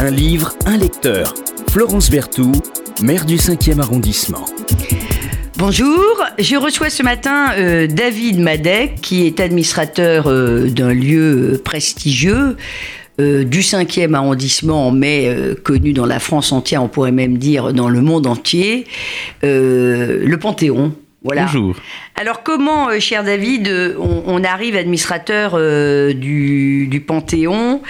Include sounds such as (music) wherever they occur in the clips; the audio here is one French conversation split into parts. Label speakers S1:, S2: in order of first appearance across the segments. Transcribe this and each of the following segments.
S1: Un livre, un lecteur. Florence Berthoud, maire du 5e arrondissement.
S2: Bonjour, je reçois ce matin euh, David Madec, qui est administrateur euh, d'un lieu euh, prestigieux du 5e arrondissement, mais connu dans la France entière, on pourrait même dire dans le monde entier, le Panthéon.
S3: Bonjour.
S2: Alors comment, euh, cher David, euh, on, arrive administrateur euh, du, Panthéon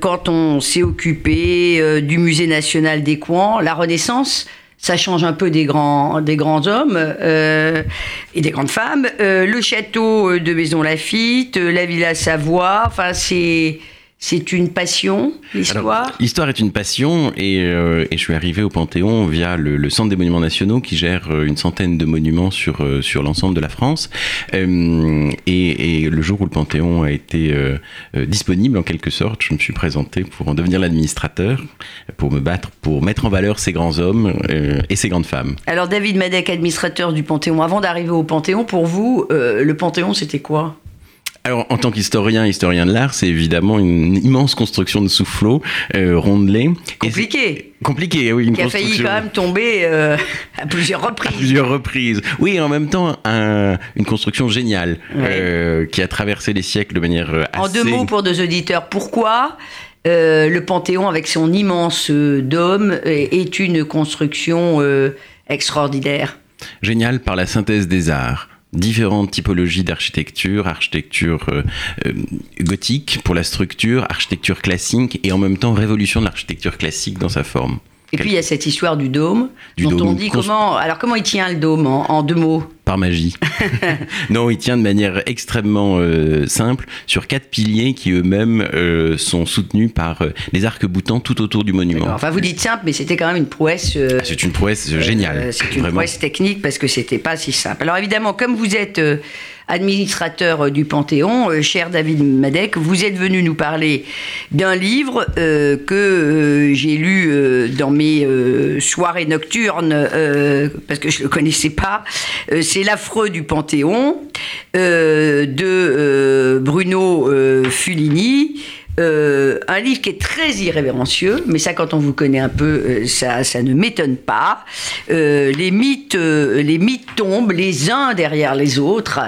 S2: quand on s'est occupé du Musée national des Coins, la Renaissance ça change un peu des grands, des grands hommes et des grandes femmes. le château de Maison Lafitte, la Villa Savoie, enfin c'est c'est une passion, l'histoire
S3: L'histoire est une passion et, euh, et, je suis arrivé au Panthéon via le, Centre des Monuments Nationaux qui gère euh, une centaine de monuments sur, euh, sur l'ensemble de la France. et, et, le jour où le Panthéon a été disponible en quelque sorte, je me suis présenté pour en devenir l'administrateur, pour me battre, pour mettre en valeur ces grands hommes et ces grandes femmes.
S2: Alors David Madec, administrateur du Panthéon, avant d'arriver au Panthéon, pour vous, le Panthéon c'était quoi?
S3: Alors, en tant qu'historien, historien de l'art, c'est évidemment une immense construction de soufflot euh, rondelé.
S2: Compliqué.
S3: Compliqué, oui.
S2: Une qui a failli quand même tomber euh, (laughs) à plusieurs reprises. À
S3: plusieurs reprises. Oui, en même temps, une construction géniale euh, qui a traversé les siècles de manière assez...
S2: En deux mots pour nos auditeurs, pourquoi le Panthéon, avec son immense dôme, est une construction extraordinaire?
S3: Génial par la synthèse des arts différentes typologies d'architecture, architecture euh, euh, gothique pour la structure, architecture classique et en même temps révolution de l'architecture classique dans sa forme.
S2: Et puis il y a cette histoire du dôme, dont on dit comment. Alors comment il tient le dôme en, deux mots?
S3: Par magie. (laughs) non, il tient de manière extrêmement euh, simple sur quatre piliers qui eux-mêmes euh, sont soutenus par euh, les arcs boutants tout autour du monument.
S2: Enfin, vous dites simple, mais c'était quand même une prouesse.
S3: Ah, c'est une prouesse géniale.
S2: c'est une prouesse technique parce que c'était pas si simple. Alors évidemment, comme vous êtes administrateur euh, du Panthéon, euh, cher David Madec, vous êtes venu nous parler d'un livre euh, que j'ai lu dans mes soirées nocturnes, parce que je ne le connaissais pas. C'est L'affreux du Panthéon de Bruno Fulini. Euh, un livre qui est très irrévérencieux, mais ça, quand on vous connaît un peu, euh, ça, ça ne m'étonne pas. Euh, les mythes, les mythes tombent les uns derrière les autres.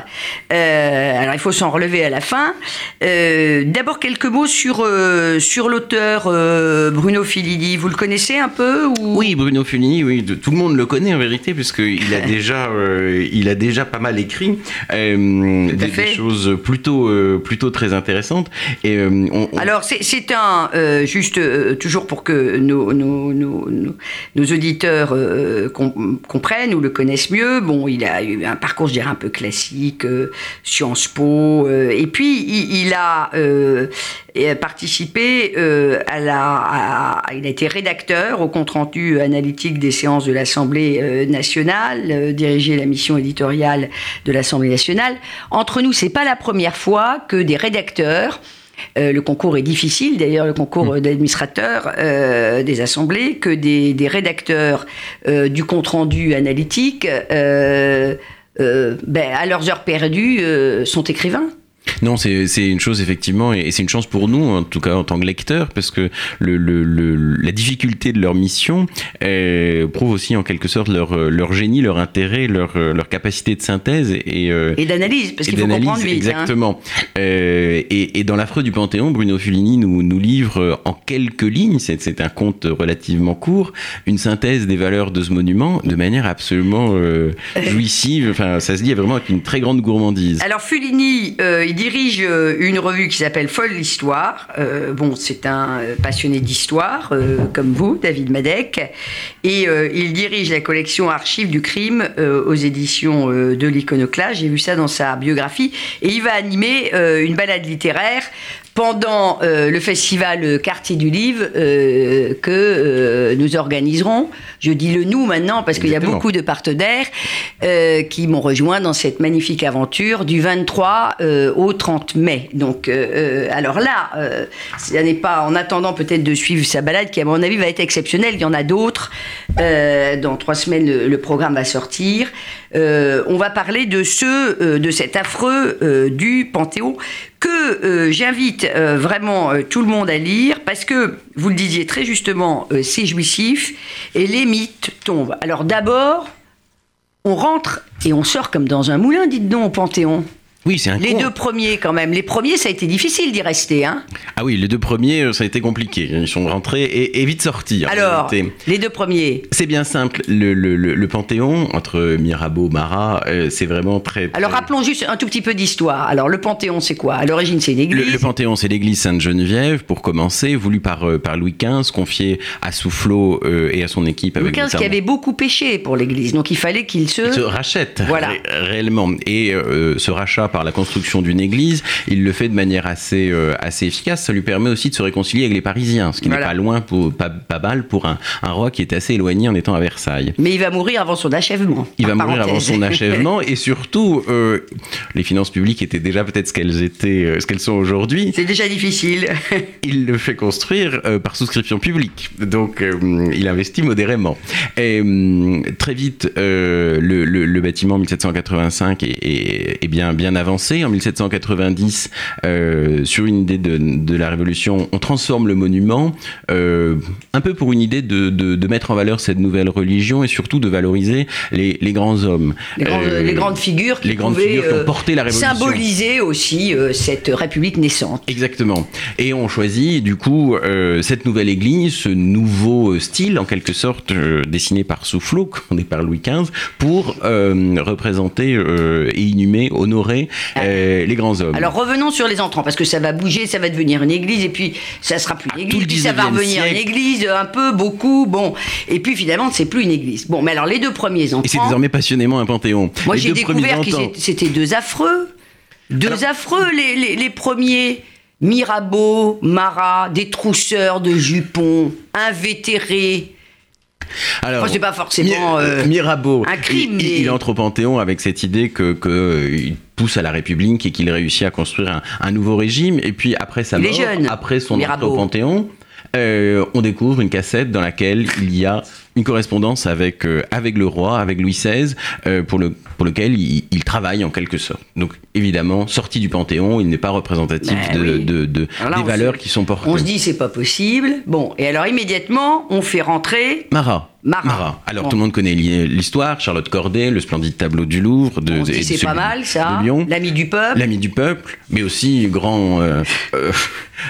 S2: alors, il faut s'en relever à la fin. D'abord, quelques mots sur sur l'auteur Bruno Filini. Vous le connaissez un peu ou...
S3: Oui, Bruno Filini, oui, tout le monde le connaît en vérité, puisqu'il a (laughs) déjà, il a déjà pas mal écrit des, choses plutôt, plutôt très intéressantes.
S2: Et on, alors, c'est euh, juste euh, toujours pour que nos, auditeurs euh, comprennent ou le connaissent mieux, bon, il a eu un parcours, je un peu classique, Sciences Po, et puis il, a participé à la. il a été rédacteur au compte-rendu analytique des séances de l'Assemblée nationale, dirigé la mission éditoriale de l'Assemblée nationale. Entre nous, c'est pas la première fois que des rédacteurs euh, le concours est difficile, d'ailleurs, le concours mm. d'administrateur euh, des assemblées, que des, rédacteurs euh, du compte-rendu analytique, ben, à leurs heures perdues, sont écrivains.
S3: Non, c'est une chose effectivement, et c'est une chance pour nous, en tout cas en tant que lecteurs, parce que le, le, la difficulté de leur mission euh, prouve aussi en quelque sorte leur, leur génie, leur intérêt, leur, leur capacité de synthèse et,
S2: euh, et d'analyse, parce qu'il faut comprendre. Hein.
S3: Exactement. Euh, et, et, dans l'affreux du Panthéon, Bruno Fulini nous, nous livre en quelques lignes, c'est un conte relativement court, une synthèse des valeurs de ce monument de manière absolument (laughs) jouissive. Enfin, ça se dit vraiment avec une très grande gourmandise.
S2: Alors Fulini, il dirige euh, une revue qui s'appelle Folle l'Histoire. Euh, bon, c'est un euh, passionné d'histoire, comme vous, David Madec. Et il dirige la collection Archives du crime aux éditions de l'Iconoclaste. J'ai vu ça dans sa biographie. Et il va animer une balade littéraire pendant euh, le festival Quartier du Livre euh, que euh, nous organiserons. Je dis le nous maintenant parce qu'il y a beaucoup de partenaires qui m'ont rejoint dans cette magnifique aventure du 23 au 30 mai. Donc, alors là, ça n'est pas en attendant peut-être de suivre sa balade qui, à mon avis, va être exceptionnelle. Il y en a d'autres. dans trois semaines, le, le programme va sortir. on va parler de ce, de cet affreux du Panthéon que j'invite vraiment tout le monde à lire parce que, vous le disiez très justement, c'est jouissif et les mythes tombent. Alors d'abord, on rentre et on sort comme dans un moulin, dites donc, au Panthéon.
S3: Oui, c'est un
S2: Les deux premiers, quand même. Les premiers, ça a été difficile d'y rester. Hein
S3: ah oui, les deux premiers, euh, ça a été compliqué. Ils sont rentrés et, vite sortis.
S2: Alors, les deux premiers
S3: C'est bien simple. Le, le, le, Panthéon, entre Mirabeau, Marat, euh, c'est vraiment très,
S2: Alors, rappelons juste un tout petit peu d'histoire. Alors, le Panthéon, c'est quoi? À l'origine, c'est une église.
S3: Le, Panthéon, c'est l'église Sainte-Geneviève, pour commencer, voulu par, euh, par Louis XV, confié à Soufflot et à son équipe.
S2: Louis XV qui avait beaucoup péché pour l'église, donc il fallait qu'il se...
S3: se... rachète, voilà. réellement. Et ce rachat par la construction d'une église, il le fait de manière assez, euh, assez efficace. Ça lui permet aussi de se réconcilier avec les Parisiens, ce qui n'est pas loin, pour, pas, pas mal pour un, un, roi qui est assez éloigné en étant à Versailles.
S2: Mais il va mourir avant son achèvement.
S3: Il va mourir avant son (laughs) achèvement et surtout, euh, les finances publiques étaient déjà peut-être ce qu'elles étaient, euh, ce qu'elles sont aujourd'hui.
S2: C'est déjà difficile. (laughs)
S3: il le fait construire par souscription publique, donc il investit modérément. Et très vite, le, le, le, bâtiment 1785 est, est bien, bien avancé. En 1790, euh, sur une idée de, la Révolution, on transforme le monument, euh, un peu pour une idée de, mettre en valeur cette nouvelle religion et surtout de valoriser les, grands hommes.
S2: Les, euh, grandes figures qui
S3: les grandes figures qui ont porté la Révolution.
S2: Symboliser aussi cette République naissante.
S3: Exactement. Et on choisit du coup cette nouvelle église, ce nouveau style en quelque sorte dessiné par Soufflot, est par Louis XV, pour représenter et inhumer, honorer euh, les grands hommes.
S2: Alors revenons sur les entrants, parce que ça va bouger, ça va devenir une église, et puis ça sera plus une église, puis ça va revenir une église, un peu, beaucoup, bon. Et puis finalement, c'est plus une église. Bon, mais alors les deux premiers entrants.
S3: Et c'est désormais passionnément un panthéon.
S2: Moi j'ai découvert que c'était deux affreux. Deux affreux, les, les, premiers. Mirabeau, Marat, des trousseurs de jupons, invétérés. Alors, c'est pas forcément euh,
S3: Mirabeau,
S2: un crime.
S3: Il, entre au Panthéon avec cette idée que, que euh, pousse à la République et qu'il réussit à construire un, nouveau régime. Et puis après sa mort, après son entrée au Panthéon, euh, on découvre une cassette dans laquelle il y a une correspondance avec, euh, avec le roi, avec Louis XVI, euh, pour, le, pour lequel il, travaille en quelque sorte. Donc évidemment, sorti du Panthéon, il n'est pas représentatif ben de, de, de des valeurs qui sont portées.
S2: On se dit c'est pas possible. Bon, et alors immédiatement, on fait rentrer...
S3: Marat.
S2: Marat.
S3: Alors tout le monde connaît l'histoire, Charlotte Corday, le splendide tableau du Louvre. De,
S2: c'est pas mal ça. L'ami du peuple.
S3: L'ami du peuple, mais aussi grand. Euh,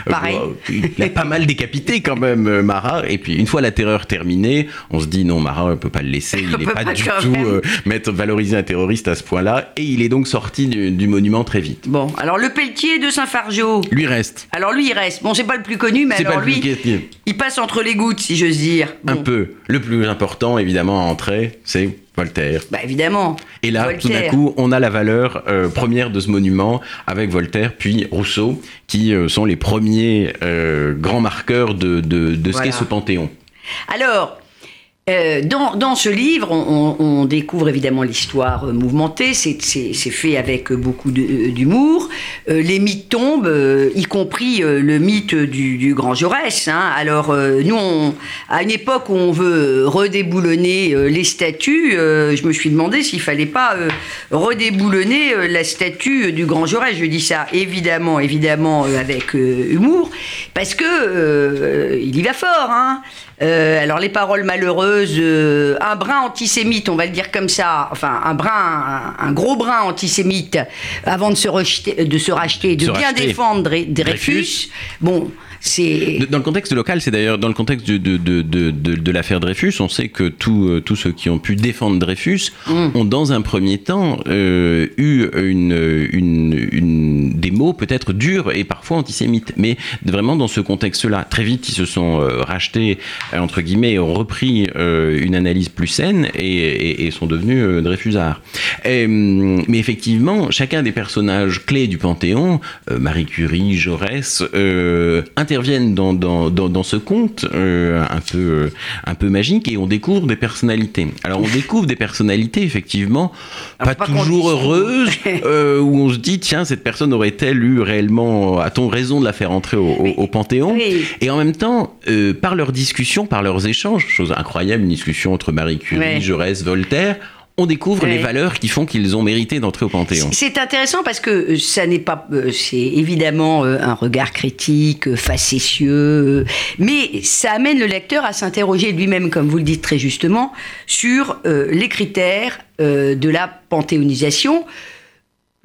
S2: Pareil. (laughs)
S3: il a pas mal décapité quand même Marat. Et puis une fois la terreur terminée, on se dit non, Marat, on ne peut pas le laisser, il n'est pas, du tout euh, mettre, valoriser un terroriste à ce point-là, et il est donc sorti du, monument très vite.
S2: Bon, alors le Pelletier de Saint-Fargeau.
S3: Lui reste.
S2: Alors lui, il reste. Bon, c'est pas le plus connu, mais alors lui, il passe entre les gouttes, si j'ose dire.
S3: Un peu. Le plus important, évidemment, à entrer, c'est Voltaire.
S2: Bah évidemment.
S3: Et là, tout d'un coup, on a la valeur euh, première de ce monument avec Voltaire, puis Rousseau, qui euh, sont les premiers grands marqueurs de, de, ce qu'est ce panthéon.
S2: Alors, euh, dans, ce livre, on, découvre évidemment l'histoire euh, mouvementée, c'est fait avec beaucoup euh, d'humour. Les mythes tombent, y compris le mythe du, grand Jaurès. Hein. Alors, nous, à une époque où on veut redéboulonner les statues, je me suis demandé s'il fallait pas redéboulonner la statue du grand Jaurès. Je dis ça évidemment, évidemment avec humour, parce que il y va fort. Hein. Alors les paroles malheureuses, euh, un brin antisémite, on va le dire comme ça, enfin un brin, un, gros brin antisémite, avant de se, rejeter, de se racheter, de bien défendre Dreyfus. Bon,
S3: dans le contexte local, c'est d'ailleurs dans le contexte de, de, de, de, l'affaire Dreyfus, on sait que euh, tous ceux qui ont pu défendre Dreyfus mm. ont dans un premier temps euh, eu une, une, une, des mots peut-être durs et parfois antisémites, mais vraiment dans ce contexte-là. Très vite, ils se sont euh, rachetés, entre guillemets, ont repris une analyse plus saine et, et, sont devenus Dreyfusards. mais effectivement, chacun des personnages clés du Panthéon, Marie Curie, Jaurès, interviennent dans, dans, dans, ce conte euh, un, peu, euh, un peu magique et on découvre des personnalités. Alors on découvre des personnalités effectivement pas, toujours heureuses, (laughs) euh, où on se dit tiens cette personne aurait-elle eu réellement, a-t-on raison de la faire entrer au, au, Panthéon Et en même temps, par leurs discussions, par leurs échanges, chose incroyable, une discussion entre Marie Curie, Jaurès, Voltaire, on découvre les valeurs qui font qu'ils ont mérité d'entrer au Panthéon.
S2: C'est intéressant parce que euh, ça n'est pas, euh, c'est évidemment euh, un regard critique, facétieux, mais ça amène le lecteur à s'interroger lui-même, comme vous le dites très justement, sur les critères de la panthéonisation.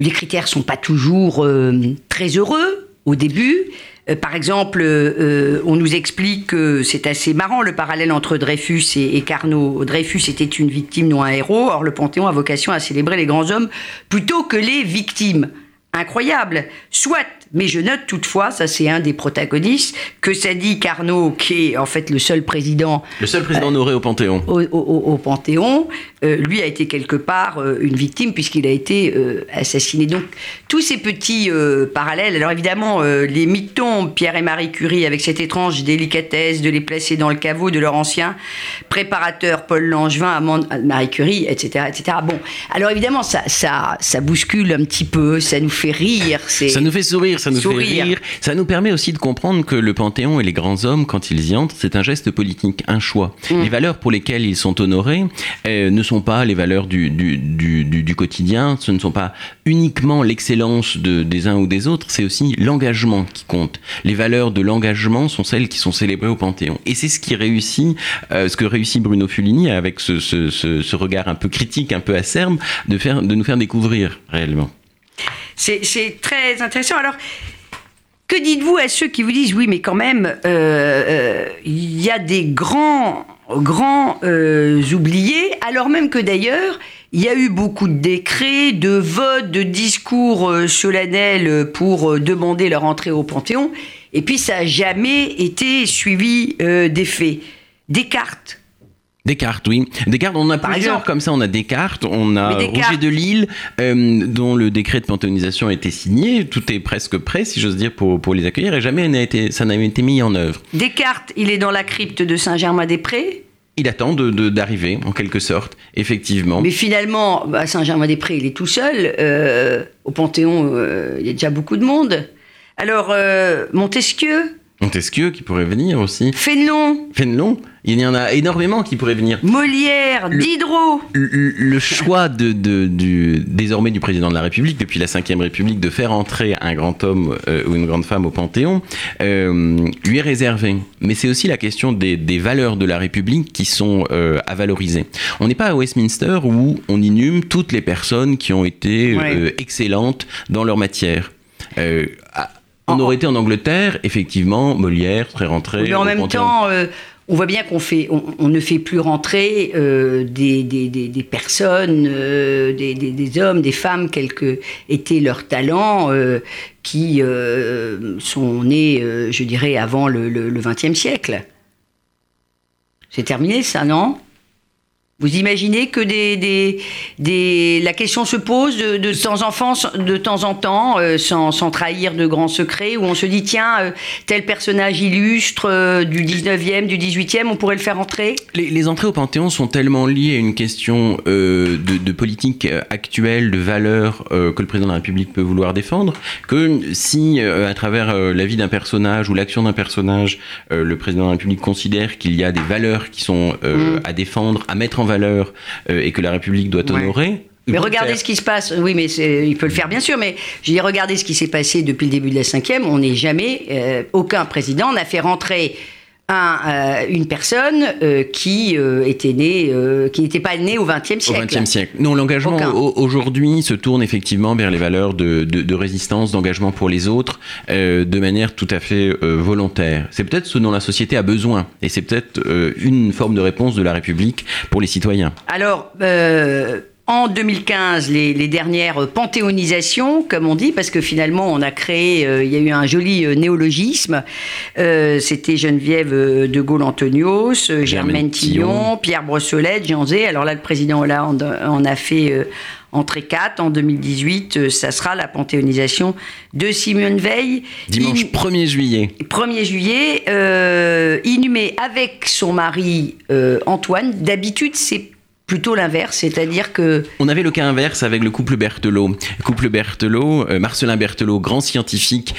S2: Les critères sont pas toujours très heureux au début. Euh, par exemple, euh, on nous explique que c'est assez marrant le parallèle entre Dreyfus et, Carnot. Dreyfus était une victime, non un héros. Or, le Panthéon a vocation à célébrer les grands hommes plutôt que les victimes. Incroyable. Soit mais je note toutefois, ça c'est un des protagonistes, que ça dit Carnot, qui est en fait le seul président.
S3: Le seul président honoré au Panthéon.
S2: Au, Panthéon, euh, lui a été quelque part euh, une victime puisqu'il a été euh, assassiné. Donc tous ces petits parallèles. Alors évidemment, les mythos, Pierre et Marie Curie, avec cette étrange délicatesse de les placer dans le caveau de leur ancien préparateur Paul Langevin, Marie Curie, etc., etc. Bon, alors évidemment, ça, ça, ça bouscule un petit peu, ça nous fait rire.
S3: Ça nous fait sourire ça nous fait rire. Ça nous permet aussi de comprendre que le Panthéon et les grands hommes, quand ils y entrent, c'est un geste politique, un choix. Mm. Les valeurs pour lesquelles ils sont honorés euh, ne sont pas les valeurs du, du, du, du, quotidien, ce ne sont pas uniquement l'excellence de, des uns ou des autres, c'est aussi l'engagement qui compte. Les valeurs de l'engagement sont celles qui sont célébrées au Panthéon. Et c'est ce qui réussit, euh, ce que réussit Bruno Fulini avec ce, regard un peu critique, un peu acerbe, de, de nous faire découvrir réellement.
S2: C'est très intéressant. Alors, que dites-vous à ceux qui vous disent oui, mais quand même, euh, euh, il y a des grands, grands euh, oubliés, alors même que d'ailleurs, il y a eu beaucoup de décrets, de votes, de discours solennels pour demander leur entrée au Panthéon, et puis ça n'a jamais été suivi des faits. Descartes,
S3: Descartes, oui. Descartes, on a Par plusieurs exemple. comme ça. On a Descartes, on a Roger de Lille, euh, dont le décret de panthéonisation a été signé. Tout est presque prêt, si j'ose dire, pour, pour les accueillir, et jamais n'a été, ça n'a été mis en œuvre.
S2: Descartes, il est dans la crypte de Saint-Germain-des-Prés
S3: il attend d'arriver, de, en quelque sorte, effectivement.
S2: Mais finalement, à Saint-Germain-des-Prés, il est tout seul. Euh, au Panthéon, euh, il y a déjà beaucoup de monde. Alors, Montesquieu
S3: Montesquieu qui pourrait venir aussi.
S2: Fénelon
S3: Fénelon il y en a énormément qui pourraient venir.
S2: Molière, Diderot.
S3: Le, choix de, du, désormais du président de la République, depuis la Ve République, de faire entrer un grand homme euh, ou une grande femme au Panthéon, euh, lui est réservé. Mais c'est aussi la question des, valeurs de la République qui sont euh, à valoriser. On n'est pas à Westminster où on inhume toutes les personnes qui ont été excellentes dans leur matière. on aurait été en Angleterre, effectivement, Molière serait rentré.
S2: Mais en même temps, on voit bien qu'on fait, on, ne fait plus rentrer euh, des, personnes, euh, des, hommes, des femmes, quels que étaient leurs talents, euh, qui sont nés, je dirais, avant le XXe siècle. C'est terminé ça, non? Vous imaginez que des, des, des, la question se pose de, de, temps, en, de temps en temps, euh, sans, sans, trahir de grands secrets, où on se dit, tiens, euh, tel personnage illustre euh, du 19e, du 18e, on pourrait le faire entrer?
S3: Les, les, entrées au Panthéon sont tellement liées à une question de, de, politique actuelle, de valeurs que le président de la République peut vouloir défendre, que si, à travers la vie d'un personnage ou l'action d'un personnage, le président de la République considère qu'il y a des valeurs qui sont mmh. à défendre, à mettre en valeur euh, et que la République doit honorer.
S2: Mais regardez ce qui se passe. Oui, mais il peut le faire bien sûr. Mais je dis regardez ce qui s'est passé depuis le début de la cinquième. On n'est jamais, euh, aucun président n'a fait rentrer un, euh, une personne euh, qui euh, était née, qui n'était pas née au XXe siècle.
S3: Au XXe siècle. Non, l'engagement aujourd'hui se tourne effectivement vers les valeurs de, de, de résistance, d'engagement pour les autres, de manière tout à fait volontaire. C'est peut-être ce dont la société a besoin, et c'est peut-être une forme de réponse de la République pour les citoyens.
S2: Alors en 2015 les, dernières panthéonisations, comme on dit, parce que finalement on a créé, euh, il y a eu un joli euh, néologisme. Euh, c'était Geneviève de Gaulle-Antonios, Germaine Tillon, Pierre Brossolette, Jean Zé. Alors là, le président Hollande en a fait entrer quatre. En 2018, ça sera la panthéonisation de Simone Veil.
S3: Dimanche 1er juillet.
S2: 1er juillet, inhumée avec son mari Antoine. D'habitude, c'est plutôt l'inverse, c'est-à-dire que...
S3: On avait le cas inverse avec le couple Berthelot. couple Berthelot, euh, Marcelin Berthelot, grand scientifique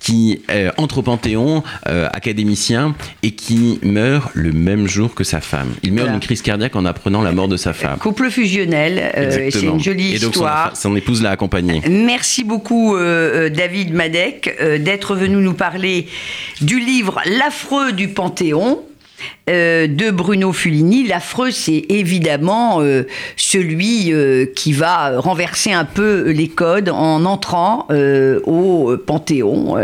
S3: qui euh, entre au Panthéon, euh, académicien, et qui meurt le même jour que sa femme. Il meurt d'une crise cardiaque en apprenant la mort de sa femme.
S2: Couple fusionnel, c'est une jolie
S3: et donc
S2: histoire.
S3: Son, son épouse l'a accompagné.
S2: Merci beaucoup David Madec d'être venu nous parler du livre L'affreux du Panthéon euh, de Bruno Fulini. L'affreux, c'est évidemment euh, celui euh, qui va renverser un peu les codes en entrant au Panthéon,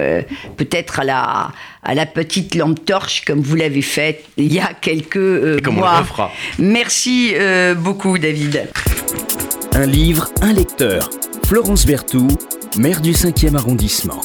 S2: peut-être à la, à la petite lampe torche, comme vous l'avez fait il y a quelques mois. Merci beaucoup, David.
S1: Un livre, un lecteur. Florence Berthoud, maire du 5e arrondissement.